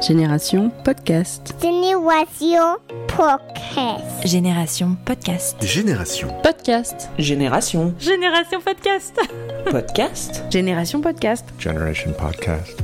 Génération Podcast. Génération Podcast. Génération Podcast. Génération. Podcast. Génération. Génération Podcast. Podcast. Génération Podcast. Generation Podcast.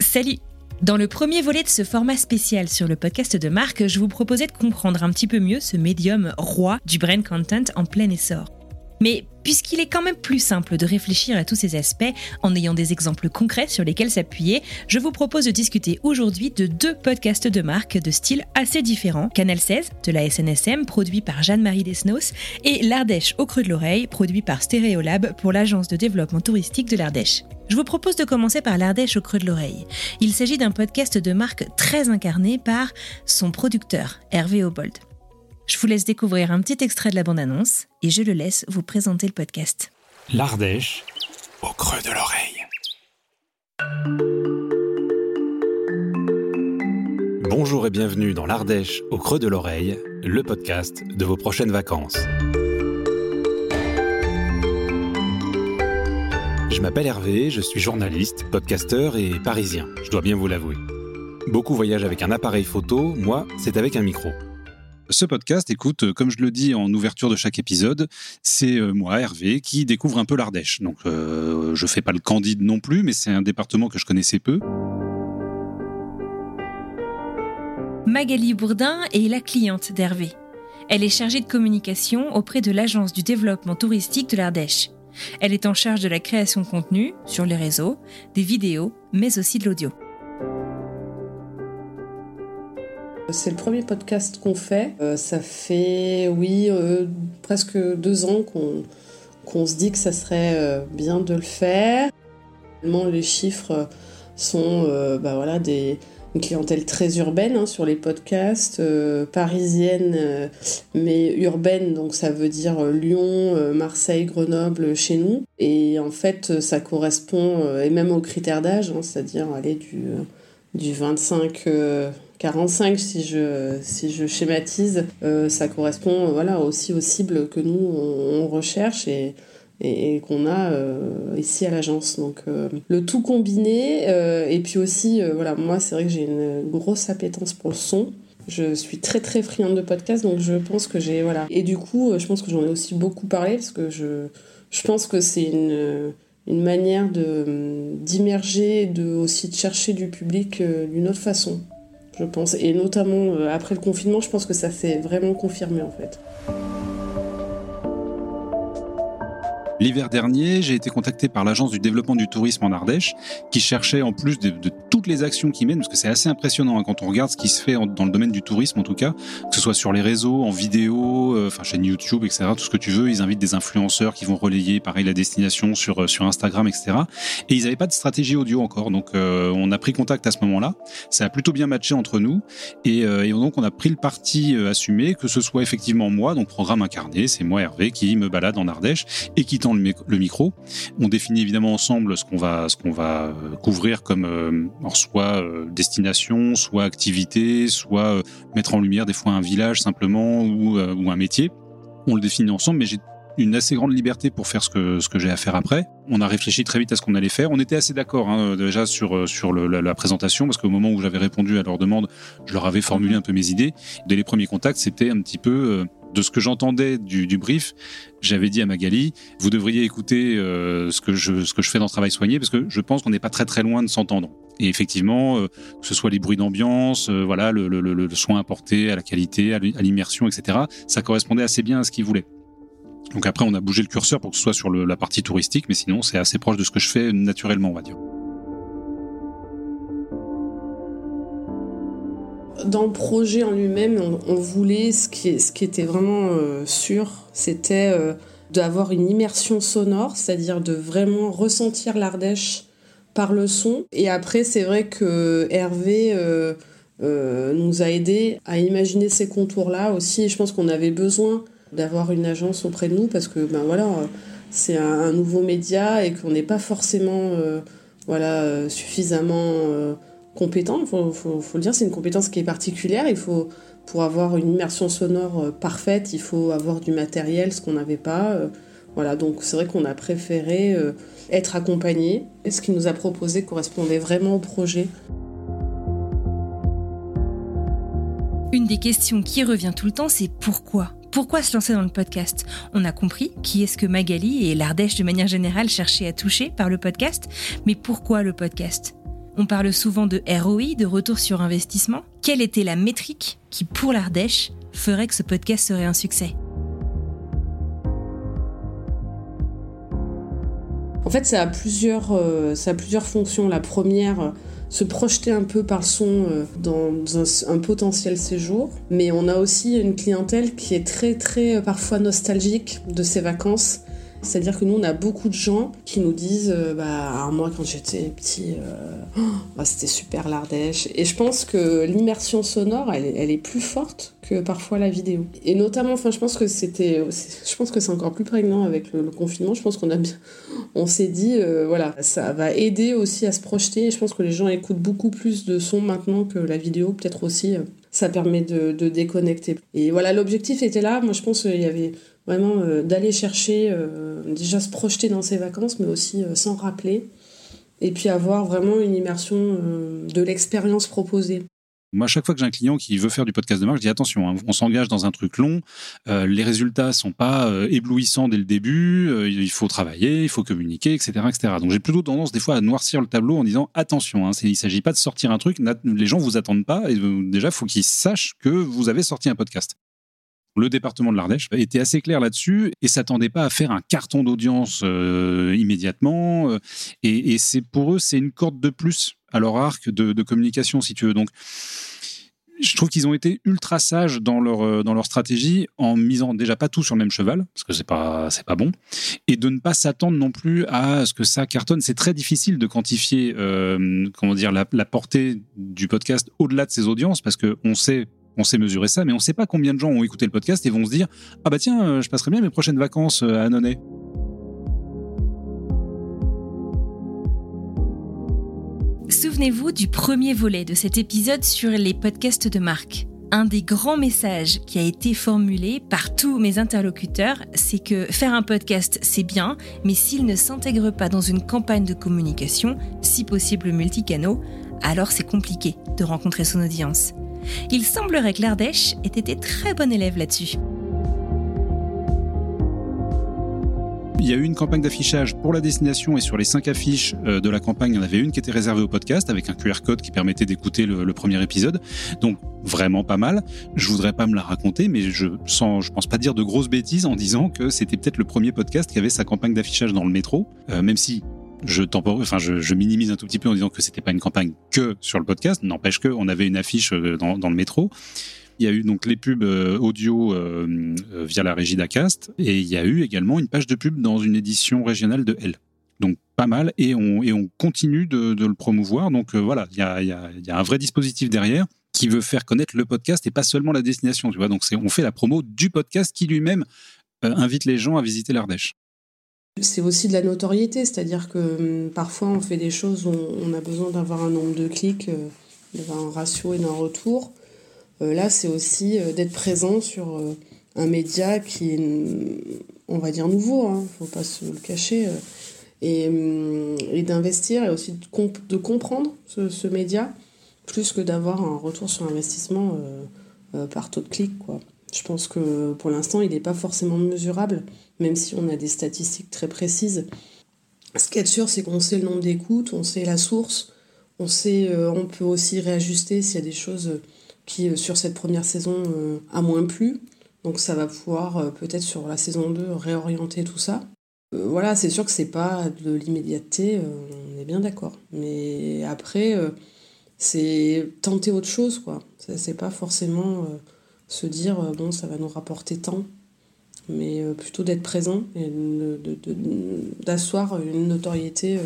Salut dans le premier volet de ce format spécial sur le podcast de Marc, je vous proposais de comprendre un petit peu mieux ce médium roi du brain content en plein essor. Mais puisqu'il est quand même plus simple de réfléchir à tous ces aspects en ayant des exemples concrets sur lesquels s'appuyer, je vous propose de discuter aujourd'hui de deux podcasts de marque de style assez différents. Canal 16 de la SNSM, produit par Jeanne-Marie Desnos, et L'Ardèche au creux de l'oreille, produit par Stéréolab pour l'agence de développement touristique de l'Ardèche. Je vous propose de commencer par l'Ardèche au creux de l'oreille. Il s'agit d'un podcast de marque très incarné par son producteur, Hervé Obold. Je vous laisse découvrir un petit extrait de la bande-annonce et je le laisse vous présenter le podcast. L'Ardèche au creux de l'oreille. Bonjour et bienvenue dans l'Ardèche au creux de l'oreille, le podcast de vos prochaines vacances. Je m'appelle Hervé, je suis journaliste, podcasteur et parisien, je dois bien vous l'avouer. Beaucoup voyagent avec un appareil photo, moi, c'est avec un micro. Ce podcast, écoute, euh, comme je le dis en ouverture de chaque épisode, c'est euh, moi, Hervé, qui découvre un peu l'Ardèche. Donc, euh, je fais pas le candide non plus, mais c'est un département que je connaissais peu. Magali Bourdin est la cliente d'Hervé. Elle est chargée de communication auprès de l'Agence du développement touristique de l'Ardèche. Elle est en charge de la création de contenu sur les réseaux, des vidéos, mais aussi de l'audio. C'est le premier podcast qu'on fait. Euh, ça fait, oui, euh, presque deux ans qu'on se dit que ça serait euh, bien de le faire. Les chiffres sont bah voilà, des, une clientèle très urbaine hein, sur les podcasts, parisienne mais urbaine, donc ça veut dire Lyon, Marseille, Grenoble chez nous. Et en fait, ça correspond, et même aux critères d'âge, hein, c'est-à-dire aller du, du 25 45 si je, si je schématise, euh, ça correspond voilà, aussi aux cibles que nous on, recherche et, et, qu'on a euh, ici à l'agence. Donc euh, le tout combiné et puis aussi voilà moi c'est vrai que j'ai une grosse appétence pour le son. Je suis très très friande de podcast donc je pense que j'ai voilà et du coup je pense que j'en ai aussi beaucoup parlé parce que je, je pense que c'est une une manière de d'immerger de aussi de chercher du public d'une autre façon je pense. Et notamment euh, après le confinement, je pense que ça s'est vraiment confirmé en fait. L'hiver dernier, j'ai été contacté par l'agence du développement du tourisme en Ardèche, qui cherchait en plus de, toutes les actions qu'ils mènent, parce que c'est assez impressionnant hein, quand on regarde ce qui se fait dans le domaine du tourisme en tout cas, que ce soit sur les réseaux, en vidéo, euh, enfin chaîne YouTube, etc. Tout ce que tu veux, ils invitent des influenceurs qui vont relayer, pareil, la destination sur euh, sur Instagram, etc. Et ils n'avaient pas de stratégie audio encore, donc euh, on a pris contact à ce moment-là. Ça a plutôt bien matché entre nous, et, et donc on a pris le parti assumé que ce soit effectivement moi, donc programme incarné, c'est moi Hervé qui me balade en Ardèche et qui le, micro. On définit évidemment ensemble ce qu'on va, va euh, couvrir comme euh, soit euh, destination, soit activité, soit mettre en lumière des fois un village simplement ou, ou un métier. On le définit ensemble, mais j'ai une assez grande liberté pour faire ce que, ce que j'ai à faire après. On a réfléchi très vite à ce qu'on allait faire. On était assez d'accord hein, déjà sur, sur la, la, présentation, parce qu'au moment où j'avais répondu à leur demande, je leur avais formulé un peu mes idées. Dès les premiers contacts, c'était un petit peu de ce que j'entendais du, du, brief, j'avais dit à Magali, vous devriez écouter euh, ce, que je, ce que je fais dans Travail Soigné, parce que je pense qu'on n'est pas très très loin de s'entendre. Et effectivement, euh, que ce soit les bruits d'ambiance, euh, voilà, le, le, le, soin apporté à la qualité, à l'immersion, etc., ça correspondait assez bien à ce qu'il voulait. Donc après, on a bougé le curseur pour que ce soit sur la partie touristique, mais sinon, c'est assez proche de ce que je fais naturellement, on va dire. Dans le projet en lui-même, on, voulait ce qui, était vraiment euh, sûr, c'était euh, d'avoir une immersion sonore, c'est-à-dire de vraiment ressentir l'Ardèche par le son. Et après, c'est vrai que Hervé euh, nous a aidé à imaginer ces contours-là aussi. Et je pense qu'on avait besoin d'avoir une agence auprès de nous parce que ben voilà, c'est un, nouveau média et qu'on n'est pas forcément voilà suffisamment compétent. Il faut, le dire, c'est une compétence qui est particulière. Il faut pour avoir une immersion sonore euh, parfaite, il faut avoir du matériel, ce qu'on n'avait pas. Euh, voilà, donc c'est vrai qu'on a préféré euh, être accompagné. Et ce qu'il nous a proposé correspondait vraiment au projet. Une des questions qui revient tout le temps, c'est pourquoi? Pourquoi se lancer dans le podcast? On a compris qui est-ce que Magali et l'Ardèche de manière générale cherchaient à toucher par le podcast, mais pourquoi le podcast? On parle souvent de ROI, de retour sur investissement. Quelle était la métrique qui, pour l'Ardèche, ferait que ce podcast serait un succès? En fait, ça a plusieurs, euh, ça a plusieurs fonctions. La première, se projeter un peu par son euh, dans un, potentiel séjour. Mais on a aussi une clientèle qui est très, très euh, parfois nostalgique de ses vacances c'est-à-dire que nous, on a beaucoup de gens qui nous disent euh, bah, moi, quand j'étais petit, euh, oh, bah, c'était super l'Ardèche. Et je pense que l'immersion sonore, elle, est plus forte que parfois la vidéo. Et notamment, enfin, je pense que c'était. Je pense que c'est encore plus prégnant avec le, confinement. Je pense qu'on a. On s'est dit, euh, voilà, ça va aider aussi à se projeter. Et je pense que les gens écoutent beaucoup plus de sons maintenant que la vidéo, peut-être aussi. ça permet de, de déconnecter. Et voilà, l'objectif était là. Moi, je pense qu'il y avait vraiment euh, d'aller chercher, euh, déjà se projeter dans ses vacances, mais aussi euh, s'en rappeler, et puis avoir vraiment une immersion de l'expérience proposée. Moi, chaque fois que j'ai un client qui veut faire du podcast de marque, je dis attention, hein, on s'engage dans un truc long, les résultats sont pas éblouissants dès le début, il faut travailler, il faut communiquer, etc., etc. Donc j'ai plutôt tendance des fois à noircir le tableau en disant attention, hein, il s'agit pas de sortir un truc, les gens vous attendent pas, et déjà faut qu'ils sachent que vous avez sorti un podcast le département de l'Ardèche était assez clair là-dessus et s'attendait pas à faire un carton d'audience euh, immédiatement. Euh, et, c'est pour eux, c'est une corde de plus à leur arc de, communication, si tu veux. Donc, je trouve qu'ils ont été ultra sages dans leur, euh, dans leur stratégie en misant déjà pas tout sur le même cheval, parce que c'est pas, pas bon, et de ne pas s'attendre non plus à ce que ça cartonne. C'est très difficile de quantifier, comment dire, la, la, portée du podcast au-delà de ses audiences, parce qu'on sait on sait mesurer ça, mais on ne sait pas combien de gens ont écouté le podcast et vont se dire Ah bah tiens, euh, je passerai bien mes prochaines vacances euh, à Annonay. Souvenez-vous du premier volet de cet épisode sur les podcasts de marque. Un des grands messages qui a été formulé par tous mes interlocuteurs, c'est que faire un podcast, c'est bien, mais s'il ne s'intègre pas dans une campagne de communication, si possible multicanaux, alors c'est compliqué de rencontrer son audience. Il semblerait que l'Ardèche ait été très bon élève là-dessus. Il y a eu une campagne d'affichage pour la destination et sur les cinq affiches euh, de la campagne, il y en avait une qui était réservée au podcast avec un QR code qui permettait d'écouter le, premier épisode. Donc vraiment pas mal. Je voudrais pas me la raconter, mais je sens, je pense pas dire de grosses bêtises en disant que c'était peut-être le premier podcast qui avait sa campagne d'affichage dans le métro, euh, même si je enfin je, minimise un tout petit peu en disant que c'était pas une campagne que sur le podcast. N'empêche que on avait une affiche euh, dans, le métro. Il y a eu donc les pubs euh, audio euh, via la régie d'Acast et il y a eu également une page de pub dans une édition régionale de L. Donc pas mal et on, continue de, le promouvoir. Donc voilà, il y a un vrai dispositif derrière qui veut faire connaître le podcast et pas seulement la destination. Tu vois, donc on fait la promo du podcast qui lui-même invite les gens à visiter l'Ardèche. C'est aussi de la notoriété, c'est-à-dire que hum, parfois on fait des choses où on a besoin d'avoir un nombre de clics, euh, d'avoir un ratio et d'un retour. Euh, là, c'est aussi euh, d'être présent sur un média qui est, hum, on va dire, nouveau, il hein, ne faut pas se le cacher, hum, et, d'investir et aussi de, comprendre ce, média, plus que d'avoir un retour sur investissement par taux de clic. Je pense que pour l'instant, il n'est pas forcément mesurable même si on a des statistiques très précises. Ce qui est sûr, c'est qu'on sait le nombre d'écoutes, on sait la source, on sait, euh, on peut aussi réajuster s'il y a des choses qui, euh, sur cette première saison, euh, a moins plu. Donc ça va pouvoir, peut-être sur la saison 2, réorienter tout ça. voilà, c'est sûr que c'est pas de l'immédiateté, on est bien d'accord. Mais après, c'est tenter autre chose, quoi. C'est pas forcément se dire, bon, ça va nous rapporter tant mais plutôt d'être présent et d'asseoir une notoriété.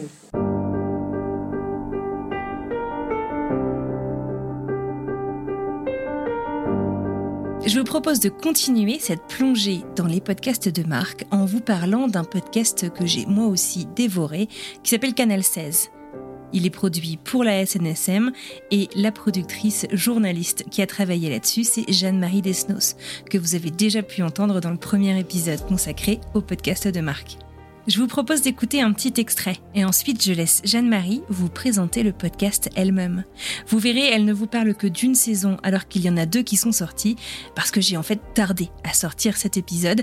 Je vous propose de continuer cette plongée dans les podcasts de Marc en vous parlant d'un podcast que j'ai moi aussi dévoré qui s'appelle Canal 16. Il est produit pour la SNSM et la productrice journaliste qui a travaillé là-dessus, c'est Jeanne-Marie Desnos, que vous avez déjà pu entendre dans le premier épisode consacré au podcast de Marc. Je vous propose d'écouter un petit extrait et ensuite je laisse Jeanne-Marie vous présenter le podcast elle-même. Vous verrez, elle ne vous parle que d'une saison alors qu'il y en a deux qui sont sortis parce que j'ai en fait tardé à sortir cet épisode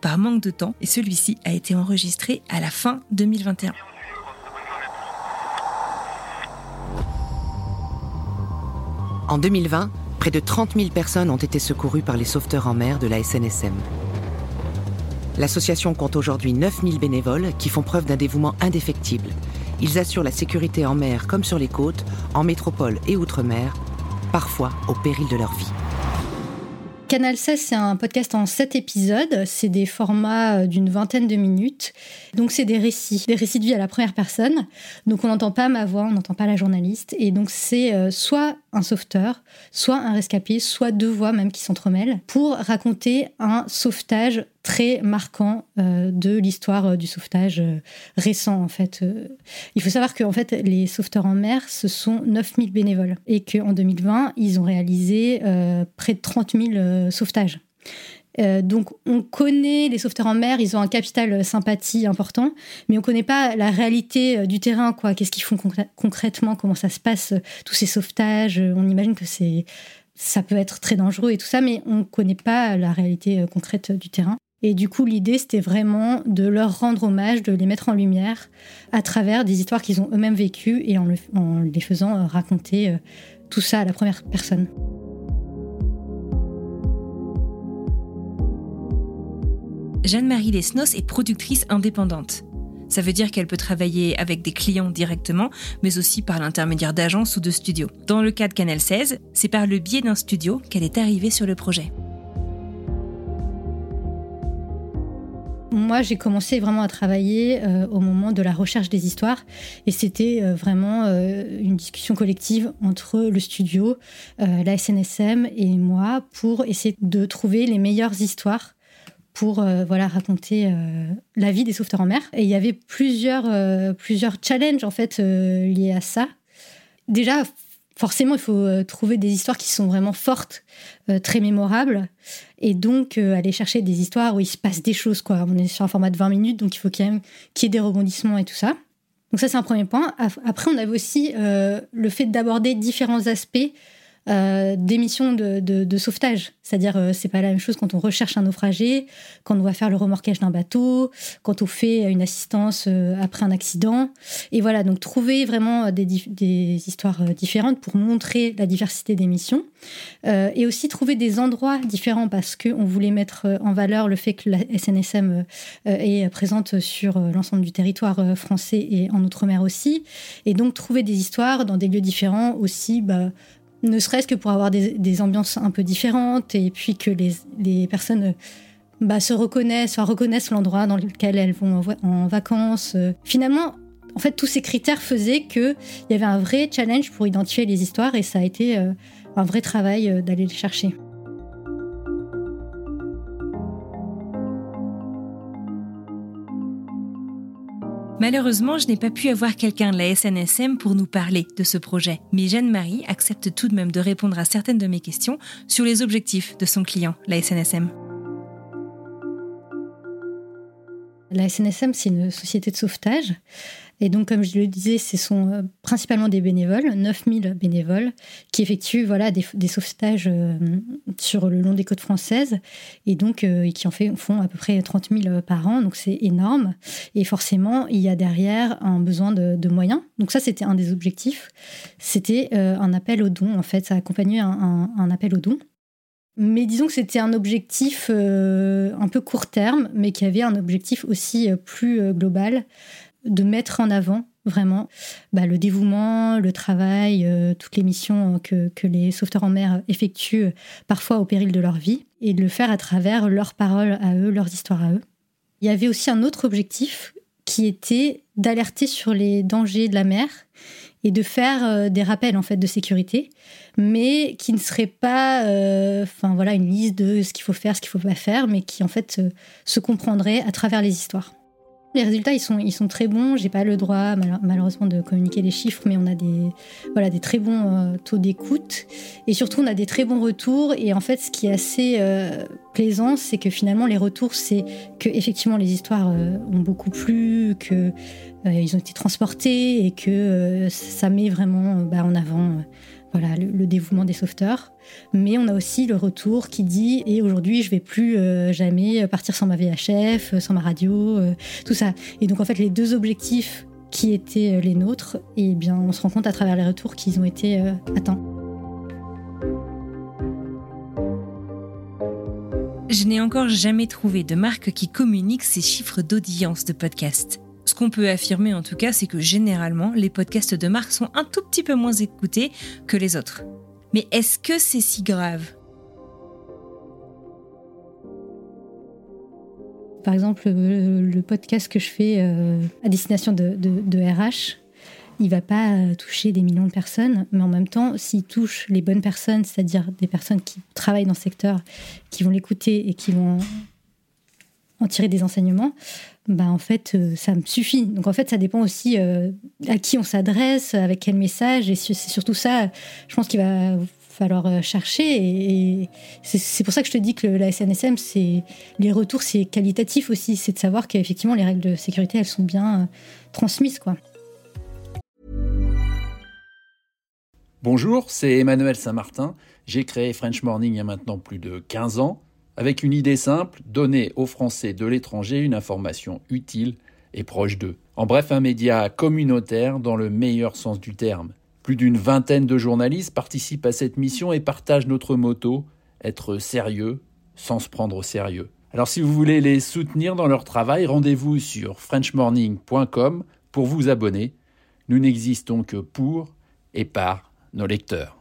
par manque de temps et celui-ci a été enregistré à la fin 2021. En 2020, près de 30 000 personnes ont été secourues par les sauveteurs en mer de la SNSM. L'association compte aujourd'hui 9000 bénévoles qui font preuve d'un dévouement indéfectible. Ils assurent la sécurité en mer comme sur les côtes, en métropole et outre-mer, parfois au péril de leur vie. Canal 16, c'est un podcast en 7 épisodes. C'est des formats euh, d'une vingtaine de minutes. Donc, c'est des récits, des récits de vie à la première personne. Donc, on n'entend pas ma voix, on n'entend pas la journaliste. Et donc, c'est euh, soit un sauveteur, soit un rescapé, soit deux voix même qui s'entremêlent pour raconter un sauvetage très marquant euh, de l'histoire euh, du sauvetage euh, récent en fait. il faut savoir que fait les sauveteurs en mer ce sont 9000 bénévoles et qu'en 2020 ils ont réalisé près de 30 000 sauvetages. Donc on connaît les sauveteurs en mer, ils ont un capital sympathie important, mais on ne connaît pas la réalité du terrain, quoi. Qu'est-ce qu'ils font concrètement, comment ça se passe, tous ces sauvetages? On imagine que c'est ça peut être très dangereux et tout ça, mais on ne connaît pas la réalité concrète du terrain. Et du coup, l'idée, c'était vraiment de leur rendre hommage, de les mettre en lumière à travers des histoires qu'ils ont eux-mêmes vécues et en, les faisant euh, raconter euh, tout ça à la première personne. Jeanne-Marie Lesnos est productrice indépendante. Ça veut dire qu'elle peut travailler avec des clients directement, mais aussi par l'intermédiaire d'agences ou de studios. Dans le cas de Canal 16, c'est par le biais d'un studio qu'elle est arrivée sur le projet. Moi, j'ai commencé vraiment à travailler euh, au moment de la recherche des histoires et c'était euh, vraiment euh, une discussion collective entre le studio, la SNSM et moi pour essayer de trouver les meilleures histoires pour voilà raconter la vie des sauveteurs en mer. Et il y avait plusieurs plusieurs challenges en fait liés à ça. Déjà, forcément, il faut trouver des histoires qui sont vraiment fortes, très mémorables. Et donc, euh, aller chercher des histoires où il se passe des choses, quoi. On est sur un format de 20 minutes, donc il faut quand même qu'il y ait des rebondissements et tout ça. Donc ça, c'est un premier point. Après, on avait aussi euh, le fait d'aborder différents aspects euh, d'émissions de, sauvetage. C'est-à-dire, euh, c'est pas la même chose quand on recherche un naufragé, quand on va faire le remorquage d'un bateau, quand on fait une assistance euh, après un accident. Et voilà, donc trouver vraiment des, histoires différentes pour montrer la diversité des missions. et aussi trouver des endroits différents parce qu'on voulait mettre en valeur le fait que la SNSM est présente sur l'ensemble du territoire français et en Outre-mer aussi. Et donc trouver des histoires dans des lieux différents aussi, bah, ne serait-ce que pour avoir des, ambiances un peu différentes et puis que les, personnes bah, se reconnaissent, reconnaissent l'endroit dans lequel elles vont en, vacances. Finalement, en fait, tous ces critères faisaient qu'il y avait un vrai challenge pour identifier les histoires et ça a été euh, un vrai travail euh, d'aller les chercher. Malheureusement, je n'ai pas pu avoir quelqu'un de la SNSM pour nous parler de ce projet, mais Jeanne-Marie accepte tout de même de répondre à certaines de mes questions sur les objectifs de son client, la SNSM. La SNSM, c'est une société de sauvetage et donc, comme je le disais, ce sont euh, principalement des bénévoles, 9000 bénévoles, qui effectuent voilà, des, sauvetages euh, sur le long des côtes françaises et donc euh, qui en fait, font à peu près 30 000 par an. Donc, c'est énorme. Et forcément, il y a derrière un besoin de, moyens. Donc, ça, c'était un des objectifs. C'était un appel aux dons, en fait. Ça accompagnait un, un, appel aux dons. Mais disons que c'était un objectif un peu court terme, mais qui avait un objectif aussi plus global de mettre en avant vraiment bah, le dévouement, le travail, euh, toutes les missions que, que, les sauveteurs en mer effectuent parfois au péril de leur vie, et de le faire à travers leurs paroles à eux, leurs histoires à eux. Il y avait aussi un autre objectif qui était d'alerter sur les dangers de la mer et de faire euh, des rappels en fait de sécurité, mais qui ne serait pas, euh, voilà, une liste de ce qu'il faut faire, ce qu'il faut pas faire, mais qui en fait se comprendrait à travers les histoires. Les résultats, ils sont, ils sont très bons. J'ai pas le droit, malheureusement, de communiquer les chiffres, mais on a des, voilà, des très bons euh, taux d'écoute. Et surtout, on a des très bons retours. Et en fait, ce qui est assez euh, plaisant, c'est que finalement, les retours, c'est que effectivement, les histoires euh, ont beaucoup plu, que ils ont été transportés et que ça met vraiment bah, en avant voilà, le, dévouement des sauveteurs. Mais on a aussi le retour qui dit et aujourd'hui je vais plus euh, jamais partir sans ma VHF, sans ma radio, euh, tout ça. Et donc en fait les deux objectifs qui étaient euh, les nôtres, eh bien on se rend compte à travers les retours qu'ils ont été atteints. Je n'ai encore jamais trouvé de marque qui communique ces chiffres d'audience de podcast. Ce qu'on peut affirmer en tout cas, c'est que généralement, les podcasts de marque sont un tout petit peu moins écoutés que les autres. Mais est-ce que c'est si grave? Par exemple, le podcast que je fais euh, à destination de, RH, il va pas euh, toucher des millions de personnes, mais en même temps, s'il touche les bonnes personnes, c'est-à-dire des personnes qui travaillent dans ce secteur, qui vont l'écouter et qui vont en tirer des enseignements, bah en fait, euh, ça me suffit. Donc en fait, ça dépend aussi euh, à qui on s'adresse, avec quel message, et c'est surtout ça, je pense qu'il va falloir euh, chercher. Et, c'est pour ça que je te dis que la SNSM, c'est les retours, c'est qualitatif aussi, c'est de savoir qu'effectivement les règles de sécurité, elles sont bien transmises, quoi. Bonjour, c'est Emmanuel Saint-Martin. J'ai créé French Morning il y a maintenant plus de 15 ans avec une idée simple, donner aux Français de l'étranger une information utile et proche d'eux. En bref, un média communautaire dans le meilleur sens du terme. Plus d'une vingtaine de journalistes participent à cette mission et partagent notre motto être sérieux sans se prendre au sérieux. Alors si vous voulez les soutenir dans leur travail, rendez-vous sur frenchmorning.com pour vous abonner. Nous n'existons que pour et par nos lecteurs.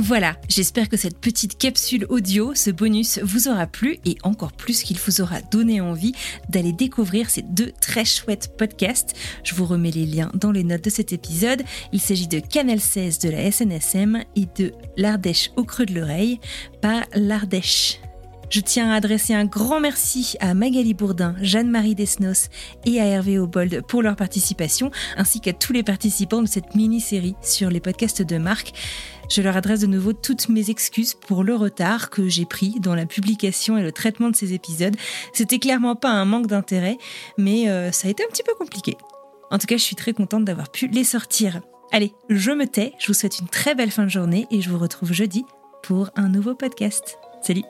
Voilà, j'espère que cette petite capsule audio, ce bonus, vous aura plu et encore plus qu'il vous aura donné envie d'aller découvrir ces deux très chouettes podcasts. Je vous remets les liens dans les notes de cet épisode. Il s'agit de Canal 16 de la SNSM et de L'Ardèche au creux de l'oreille par l'Ardèche. Je tiens à adresser un grand merci à Magali Bourdin, Jeanne-Marie Desnos et à Hervé Obold pour leur participation, ainsi qu'à tous les participants de cette mini-série sur les podcasts de Marc. Je leur adresse de nouveau toutes mes excuses pour le retard que j'ai pris dans la publication et le traitement de ces épisodes. C'était clairement pas un manque d'intérêt, mais euh, ça a été un petit peu compliqué. En tout cas, je suis très contente d'avoir pu les sortir. Allez, je me tais, je vous souhaite une très belle fin de journée et je vous retrouve jeudi pour un nouveau podcast. Salut